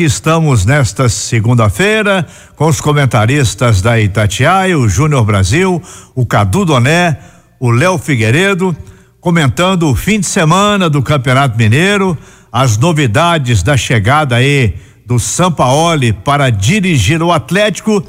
Estamos nesta segunda-feira com os comentaristas da Itatiaia, o Júnior Brasil, o Cadu Doné, o Léo Figueiredo, comentando o fim de semana do Campeonato Mineiro, as novidades da chegada aí do Sampaoli para dirigir o Atlético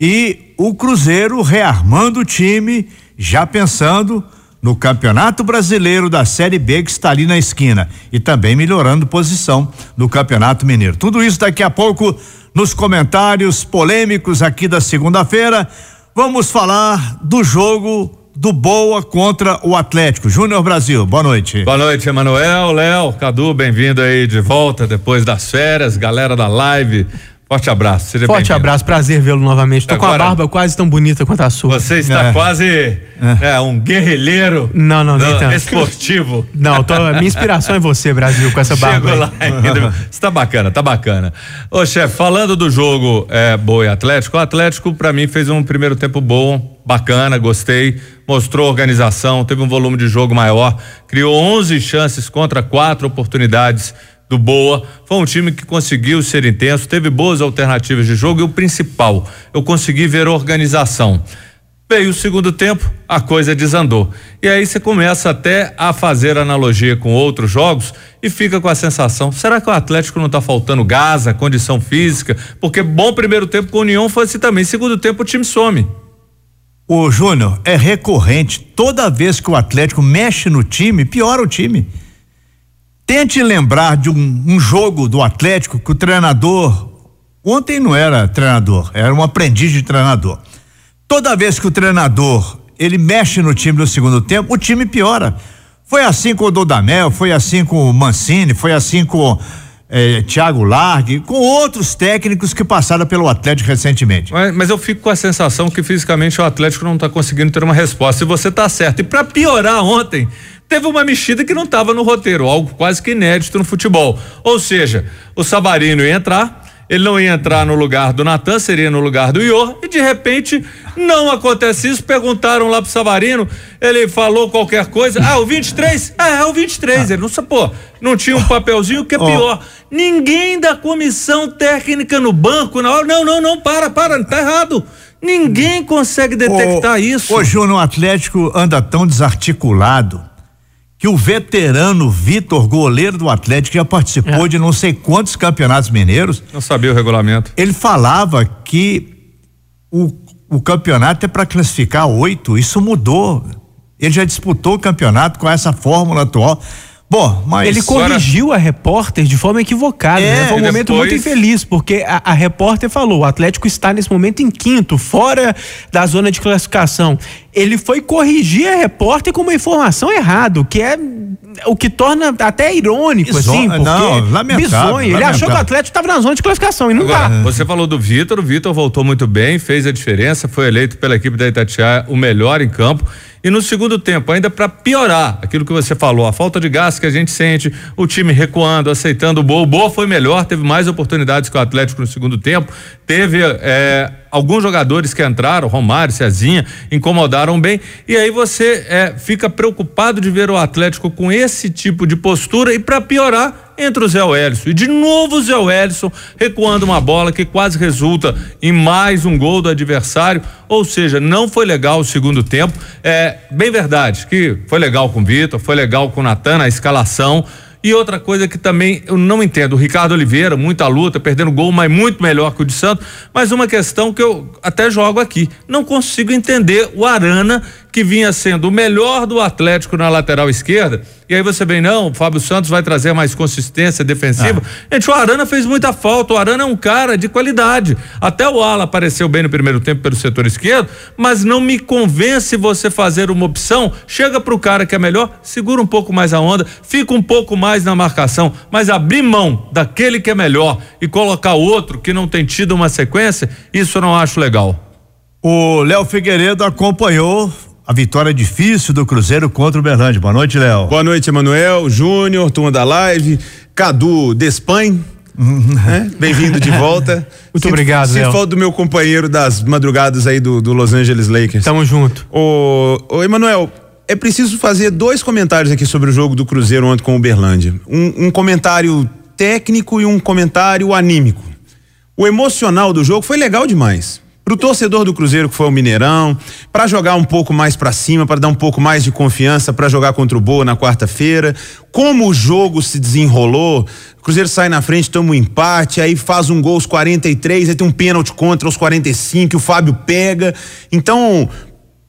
e o Cruzeiro rearmando o time, já pensando no Campeonato Brasileiro da Série B que está ali na esquina e também melhorando posição no Campeonato Mineiro. Tudo isso daqui a pouco nos comentários polêmicos aqui da segunda-feira. Vamos falar do jogo do Boa contra o Atlético. Júnior Brasil, boa noite. Boa noite, Emanuel, Léo, Cadu, bem-vindo aí de volta depois das férias, galera da live. Forte abraço. Seja Forte abraço, prazer vê-lo novamente. Tô Agora, com a barba quase tão bonita quanto a sua. Você está é. quase é. É, um guerrilheiro. Não, não, nem tanto. Esportivo. Não, tô, minha inspiração é você, Brasil, com essa barba. Chego lá ainda. Está bacana, tá bacana. Ô, chefe, falando do jogo é, Boa e Atlético, o Atlético, para mim, fez um primeiro tempo bom, bacana, gostei. Mostrou organização, teve um volume de jogo maior, criou 11 chances contra quatro oportunidades do Boa. Foi um time que conseguiu ser intenso, teve boas alternativas de jogo e o principal, eu consegui ver organização. Veio o segundo tempo, a coisa desandou. E aí você começa até a fazer analogia com outros jogos e fica com a sensação: será que o Atlético não está faltando gás, condição física? Porque bom primeiro tempo com o União foi assim também. Segundo tempo o time some. O Júnior, é recorrente. Toda vez que o Atlético mexe no time, piora o time. Tente lembrar de um, um jogo do Atlético que o treinador. Ontem não era treinador, era um aprendiz de treinador. Toda vez que o treinador ele mexe no time no segundo tempo, o time piora. Foi assim com o Dodamel, foi assim com o Mancini, foi assim com eh, Thiago Largue, com outros técnicos que passaram pelo Atlético recentemente. Mas, mas eu fico com a sensação que fisicamente o Atlético não está conseguindo ter uma resposta. E você está certo. E para piorar ontem, teve uma mexida que não estava no roteiro, algo quase que inédito no futebol. Ou seja, o Sabarino ia entrar, ele não ia entrar no lugar do Natan, seria no lugar do Ior, e de repente não acontece isso. Perguntaram lá pro Sabarino, ele falou qualquer coisa. Ah, o 23? É, é o 23. Ah. Ele não pô, não tinha um papelzinho, que é pior. Oh. Ninguém da comissão técnica no banco na hora. Não, não, não, para, para, tá errado. Ninguém consegue detectar isso. Hoje o Atlético anda tão desarticulado que o veterano Vitor, goleiro do Atlético, já participou é. de não sei quantos campeonatos mineiros. Não sabia o regulamento. Ele falava que o, o campeonato é para classificar oito, isso mudou. Ele já disputou o campeonato com essa fórmula atual. Bom, mas. Ele corrigiu Agora... a repórter de forma equivocada, é, né? Foi um momento depois... muito infeliz, porque a, a, repórter falou: o Atlético está nesse momento em quinto, fora da zona de classificação. Ele foi corrigir a repórter com uma informação errada, que é o que torna até irônico, Isso, assim, porque não, lamentável, bizonho. Ele achou que o Atlético estava na zona de classificação e não está. Você falou do Vitor, o Vitor voltou muito bem, fez a diferença, foi eleito pela equipe da Itatiaia o melhor em campo. E no segundo tempo, ainda para piorar aquilo que você falou, a falta de gás que a gente sente, o time recuando, aceitando o Boa. O Boa foi melhor, teve mais oportunidades que o Atlético no segundo tempo. Teve é, alguns jogadores que entraram, Romário, Cezinha, incomodaram bem. E aí você é, fica preocupado de ver o Atlético com esse tipo de postura e para piorar, entra o Zé Wellison. E de novo o Zé Wellison recuando uma bola que quase resulta em mais um gol do adversário. Ou seja, não foi legal o segundo tempo. É bem verdade que foi legal com o Vitor, foi legal com o Natan, a escalação. E outra coisa que também eu não entendo, o Ricardo Oliveira, muita luta, perdendo gol, mas muito melhor que o de Santos. Mas uma questão que eu até jogo aqui, não consigo entender o Arana que vinha sendo o melhor do Atlético na lateral esquerda. E aí você vem, não, o Fábio Santos vai trazer mais consistência defensiva. Ah. Gente, o Arana fez muita falta. O Arana é um cara de qualidade. Até o Ala apareceu bem no primeiro tempo pelo setor esquerdo, mas não me convence você fazer uma opção. Chega pro cara que é melhor, segura um pouco mais a onda, fica um pouco mais na marcação, mas abrir mão daquele que é melhor e colocar outro que não tem tido uma sequência, isso eu não acho legal. O Léo Figueiredo acompanhou a vitória difícil do Cruzeiro contra o Berlândia. Boa noite, Léo. Boa noite, Emanuel, Júnior, turma da live, Cadu Despain. né? Bem-vindo de volta. Muito sinto, obrigado, Sinto falta do meu companheiro das madrugadas aí do, do Los Angeles Lakers. Tamo junto. Ô, ô Emanuel, é preciso fazer dois comentários aqui sobre o jogo do Cruzeiro ontem com o Berlândia. Um, um comentário técnico e um comentário anímico. O emocional do jogo foi legal demais. Pro torcedor do Cruzeiro que foi o Mineirão, para jogar um pouco mais para cima, para dar um pouco mais de confiança para jogar contra o Boa na quarta-feira. Como o jogo se desenrolou, o Cruzeiro sai na frente, toma um empate, aí faz um gol aos 43, aí tem um pênalti contra aos 45, o Fábio pega. Então,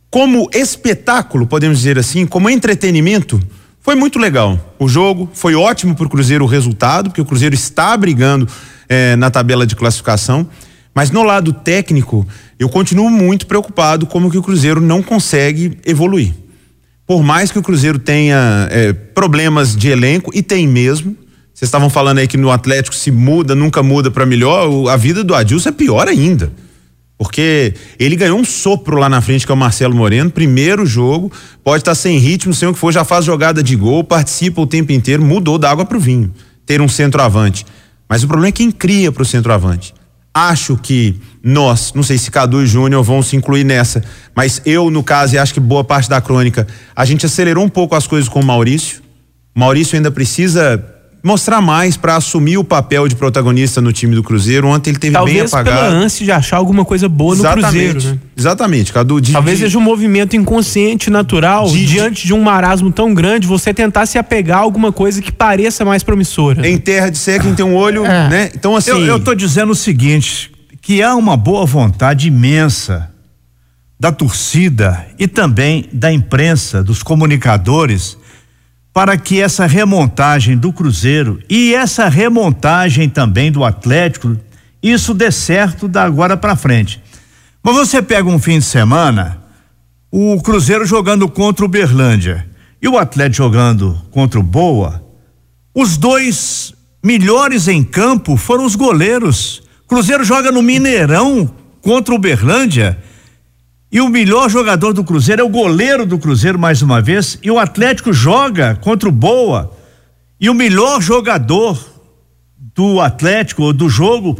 como espetáculo, podemos dizer assim, como entretenimento, foi muito legal. O jogo foi ótimo para o Cruzeiro o resultado, porque o Cruzeiro está brigando eh, na tabela de classificação. Mas no lado técnico, eu continuo muito preocupado como que o Cruzeiro não consegue evoluir. Por mais que o Cruzeiro tenha é, problemas de elenco, e tem mesmo. Vocês estavam falando aí que no Atlético se muda, nunca muda para melhor. A vida do Adilson é pior ainda. Porque ele ganhou um sopro lá na frente, que é o Marcelo Moreno. Primeiro jogo, pode estar sem ritmo, sem o que for, já faz jogada de gol, participa o tempo inteiro, mudou da água para o vinho. Ter um centroavante. Mas o problema é quem cria para o centroavante. Acho que nós, não sei se Cadu e Júnior vão se incluir nessa, mas eu, no caso, e acho que boa parte da crônica, a gente acelerou um pouco as coisas com o Maurício. O Maurício ainda precisa mostrar mais para assumir o papel de protagonista no time do Cruzeiro. Ontem ele teve Talvez bem apagado. Talvez pela ânsia de achar alguma coisa boa Exatamente. no Cruzeiro, né? Exatamente, Cadu. De, Talvez de, seja um movimento inconsciente, natural, de, diante de um marasmo tão grande, você tentar se apegar a alguma coisa que pareça mais promissora. Em terra de ser quem tem um olho, é. né? Então assim, eu, eu tô dizendo o seguinte, que há uma boa vontade imensa da torcida e também da imprensa, dos comunicadores, para que essa remontagem do Cruzeiro e essa remontagem também do Atlético, isso dê certo da agora para frente. Mas você pega um fim de semana, o Cruzeiro jogando contra o Berlândia e o Atlético jogando contra o Boa, os dois melhores em campo foram os goleiros. Cruzeiro joga no Mineirão contra o Berlândia. E o melhor jogador do Cruzeiro é o goleiro do Cruzeiro, mais uma vez. E o Atlético joga contra o Boa. E o melhor jogador do Atlético, do jogo,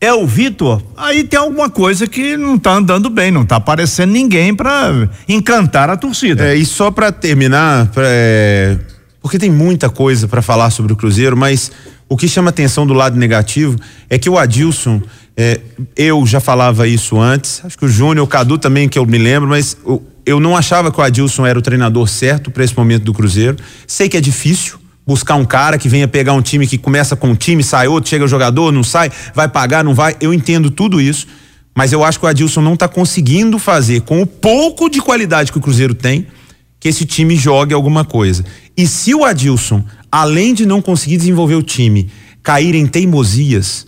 é o Vitor. Aí tem alguma coisa que não está andando bem, não está aparecendo ninguém para encantar a torcida. É, e só para terminar, pra, é, porque tem muita coisa para falar sobre o Cruzeiro, mas o que chama atenção do lado negativo é que o Adilson, é, eu já falava isso antes, acho que o Júnior, o Cadu também, que eu me lembro, mas eu, eu não achava que o Adilson era o treinador certo para esse momento do Cruzeiro. Sei que é difícil buscar um cara que venha pegar um time que começa com um time, sai outro, chega o jogador, não sai, vai pagar, não vai. Eu entendo tudo isso, mas eu acho que o Adilson não está conseguindo fazer com o pouco de qualidade que o Cruzeiro tem que esse time jogue alguma coisa. E se o Adilson, além de não conseguir desenvolver o time, cair em teimosias,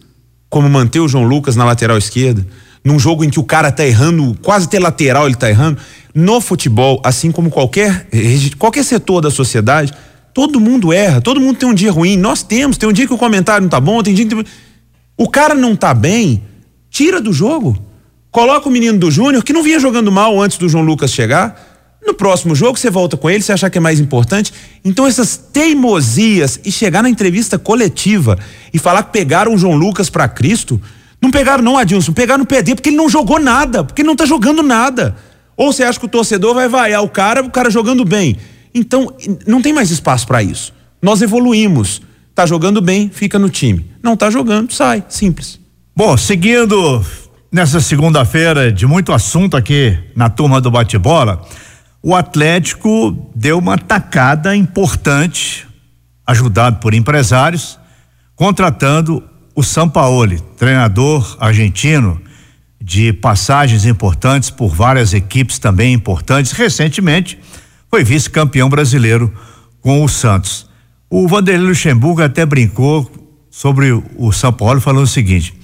como manter o João Lucas na lateral esquerda, num jogo em que o cara tá errando, quase ter lateral ele tá errando, no futebol, assim como qualquer qualquer setor da sociedade, todo mundo erra, todo mundo tem um dia ruim, nós temos, tem um dia que o comentário não tá bom, tem dia que o cara não tá bem, tira do jogo. Coloca o menino do Júnior que não vinha jogando mal antes do João Lucas chegar no próximo jogo você volta com ele, você achar que é mais importante. Então essas teimosias e chegar na entrevista coletiva e falar que pegaram o João Lucas para Cristo, não pegaram não, Adilson, pegaram no PD porque ele não jogou nada, porque ele não tá jogando nada. Ou você acha que o torcedor vai vaiar o cara, o cara jogando bem. Então, não tem mais espaço para isso. Nós evoluímos. Tá jogando bem, fica no time. Não tá jogando, sai, simples. Bom, seguindo nessa segunda-feira de muito assunto aqui na turma do bate-bola, o Atlético deu uma tacada importante, ajudado por empresários, contratando o Sampaoli, treinador argentino de passagens importantes por várias equipes também importantes. Recentemente foi vice-campeão brasileiro com o Santos. O Vanderlei Luxemburgo até brincou sobre o São Paulo falando o seguinte: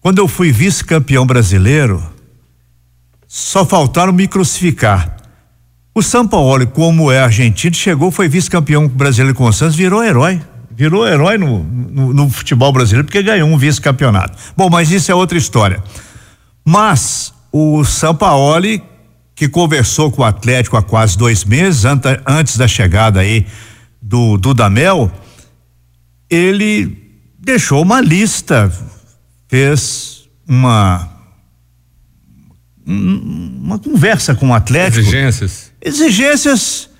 quando eu fui vice-campeão brasileiro, só faltaram me crucificar. O São Paulo, como é argentino, chegou, foi vice-campeão brasileiro com o Santos, virou herói. Virou herói no, no, no futebol brasileiro porque ganhou um vice-campeonato. Bom, mas isso é outra história. Mas o São Paulo, que conversou com o Atlético há quase dois meses, antes da chegada aí do Dudamel, ele deixou uma lista, fez uma uma conversa com o Atlético. Exigências. Exigências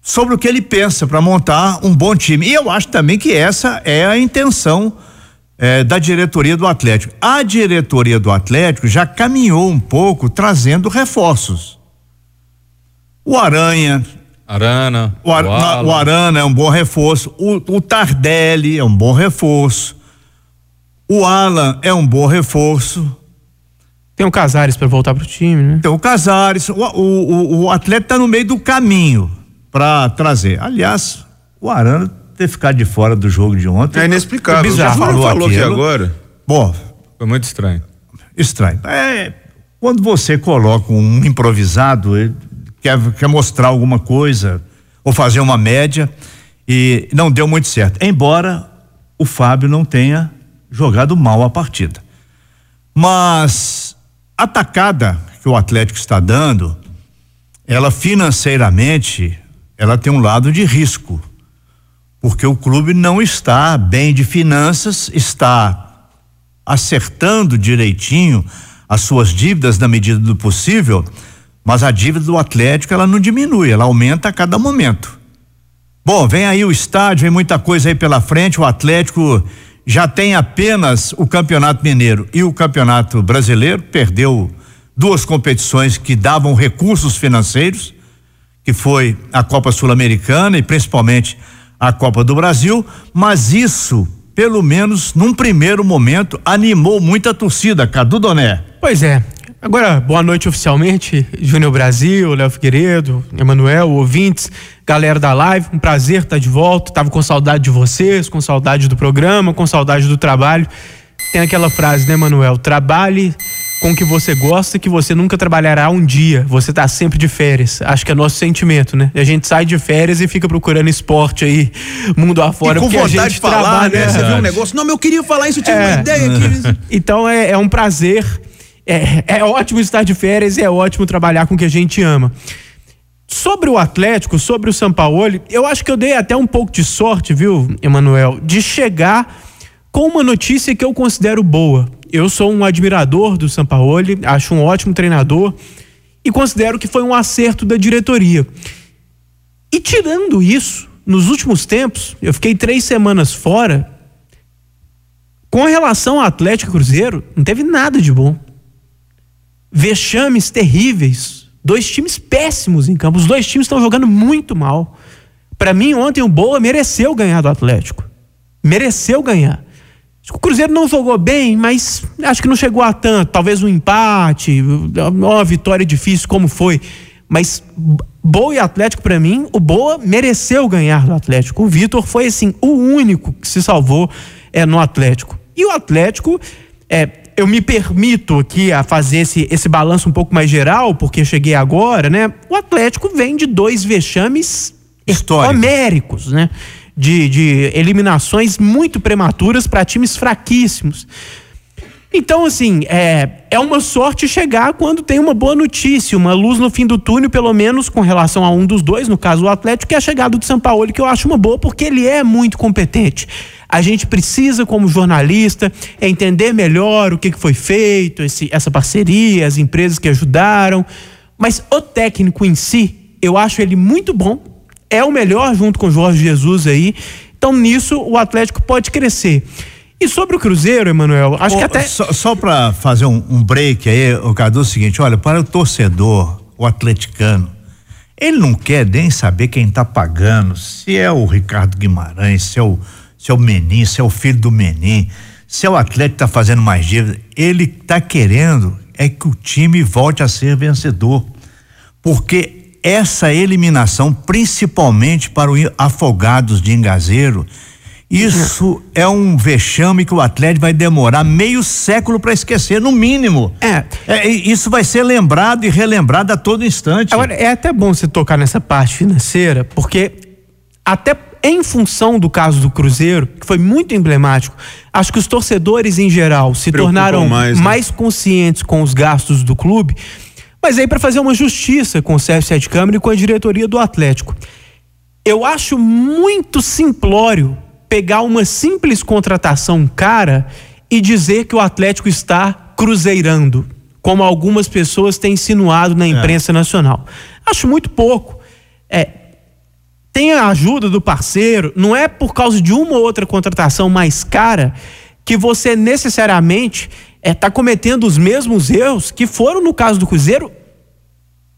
sobre o que ele pensa para montar um bom time. E eu acho também que essa é a intenção é, da diretoria do Atlético. A diretoria do Atlético já caminhou um pouco trazendo reforços. O Aranha. Arana. O, Ar, o, o Arana é um bom reforço. O, o Tardelli é um bom reforço. O Alan é um bom reforço. Tem o Casares para voltar pro time, né? Tem o Casares. O, o, o, o atleta tá no meio do caminho para trazer. Aliás, o Arana ter ficado de fora do jogo de ontem. É inexplicável. É bizarro. Já falou, falou aqui agora. Bom, foi muito estranho. Estranho. É, quando você coloca um improvisado, ele quer, quer mostrar alguma coisa ou fazer uma média e não deu muito certo. Embora o Fábio não tenha jogado mal a partida. Mas a tacada que o Atlético está dando, ela financeiramente ela tem um lado de risco, porque o clube não está bem de finanças, está acertando direitinho as suas dívidas na medida do possível, mas a dívida do Atlético ela não diminui, ela aumenta a cada momento. Bom, vem aí o estádio, vem muita coisa aí pela frente, o Atlético já tem apenas o Campeonato Mineiro e o Campeonato Brasileiro, perdeu duas competições que davam recursos financeiros que foi a Copa Sul-Americana e principalmente a Copa do Brasil, mas isso, pelo menos num primeiro momento, animou muita torcida, Cadu Doné. Pois é. Agora, boa noite oficialmente, Júnior Brasil, Léo Figueiredo, Emanuel, ouvintes, galera da live, um prazer estar de volta. Tava com saudade de vocês, com saudade do programa, com saudade do trabalho. Tem aquela frase, né, Manuel? Trabalhe com o que você gosta que você nunca trabalhará um dia. Você tá sempre de férias. Acho que é nosso sentimento, né? A gente sai de férias e fica procurando esporte aí, mundo afora. E com vontade de falar, né? Você viu um negócio, não, mas eu queria falar isso, eu tive é. uma ideia aqui. Então é, é um prazer. É, é ótimo estar de férias e é ótimo trabalhar com o que a gente ama. Sobre o Atlético, sobre o Sampaoli, eu acho que eu dei até um pouco de sorte, viu, Emanuel, de chegar com uma notícia que eu considero boa eu sou um admirador do Sampaoli, acho um ótimo treinador e considero que foi um acerto da diretoria. E tirando isso, nos últimos tempos, eu fiquei três semanas fora. Com relação ao Atlético Cruzeiro, não teve nada de bom. Vexames terríveis. Dois times péssimos em campo. Os dois times estão jogando muito mal. Para mim, ontem o Boa mereceu ganhar do Atlético. Mereceu ganhar. O Cruzeiro não jogou bem, mas acho que não chegou a tanto. Talvez um empate, uma vitória difícil, como foi. Mas Boa e Atlético, para mim, o Boa mereceu ganhar do Atlético. O Vitor foi, assim, o único que se salvou é, no Atlético. E o Atlético, é, eu me permito aqui a fazer esse, esse balanço um pouco mais geral, porque cheguei agora, né? O Atlético vem de dois vexames Histórico. homéricos, né? de, de eliminações muito prematuras para times fraquíssimos. Então, assim, é, é uma sorte chegar quando tem uma boa notícia, uma luz no fim do túnel, pelo menos com relação a um dos dois, no caso o Atlético, que é a chegada do São Paulo, que eu acho uma boa, porque ele é muito competente. A gente precisa, como jornalista, entender melhor o que, que foi feito, esse, essa parceria, as empresas que ajudaram. Mas o técnico em si, eu acho ele muito bom, é o melhor junto com o Jorge Jesus aí. Então nisso o Atlético pode crescer. E sobre o Cruzeiro, Emanuel, acho que até. Só, só para fazer um, um, break aí, o Cadu, é o seguinte: olha, para o torcedor, o atleticano, ele não quer nem saber quem está pagando, se é o Ricardo Guimarães, se é o, se é o Menin, se é o filho do Menin, se é o atleta que está fazendo mais dívida. Ele está querendo é que o time volte a ser vencedor. Porque essa eliminação, principalmente para o Afogados de Engazeiro, isso é um vexame que o Atlético vai demorar meio século para esquecer, no mínimo. É. é. Isso vai ser lembrado e relembrado a todo instante. Agora, é até bom você tocar nessa parte financeira, porque até em função do caso do Cruzeiro, que foi muito emblemático, acho que os torcedores em geral se Preocupam tornaram mais, né? mais conscientes com os gastos do clube mas aí para fazer uma justiça com o Sérgio Sete Câmara e com a diretoria do Atlético. Eu acho muito simplório pegar uma simples contratação cara e dizer que o Atlético está cruzeirando, como algumas pessoas têm insinuado na é. imprensa é. nacional. Acho muito pouco. É, tem a ajuda do parceiro, não é por causa de uma ou outra contratação mais cara que você necessariamente está é, cometendo os mesmos erros que foram no caso do Cruzeiro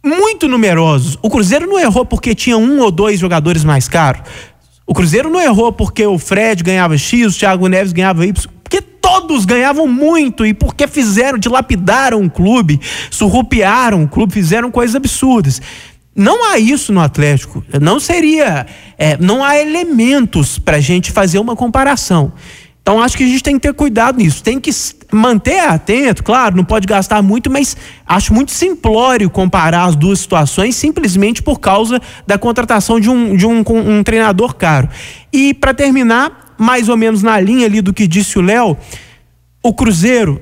muito numerosos. O Cruzeiro não errou porque tinha um ou dois jogadores mais caros. O Cruzeiro não errou porque o Fred ganhava X, o Thiago Neves ganhava Y, porque todos ganhavam muito e porque fizeram, dilapidaram o clube, surrupiaram o clube, fizeram coisas absurdas. Não há isso no Atlético. Não seria. É, não há elementos para a gente fazer uma comparação. Então acho que a gente tem que ter cuidado nisso. Tem que manter atento, claro, não pode gastar muito, mas acho muito simplório comparar as duas situações simplesmente por causa da contratação de um, de um, um treinador caro. E para terminar, mais ou menos na linha ali do que disse o Léo, o Cruzeiro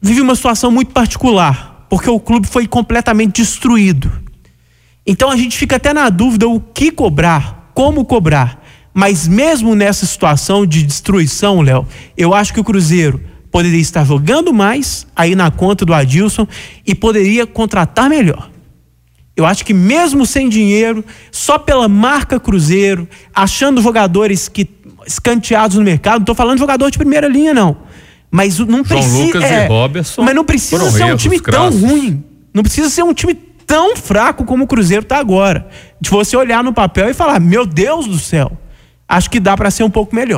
vive uma situação muito particular, porque o clube foi completamente destruído. Então a gente fica até na dúvida o que cobrar, como cobrar. Mas mesmo nessa situação de destruição, Léo, eu acho que o Cruzeiro poderia estar jogando mais aí na conta do Adilson e poderia contratar melhor. Eu acho que mesmo sem dinheiro, só pela marca Cruzeiro, achando jogadores que escanteados no mercado, não estou falando de jogador de primeira linha não, mas não precisa, é, mas não precisa ser um time tão ruim. Não precisa ser um time tão fraco como o Cruzeiro está agora. De você olhar no papel e falar: meu Deus do céu, acho que dá para ser um pouco melhor.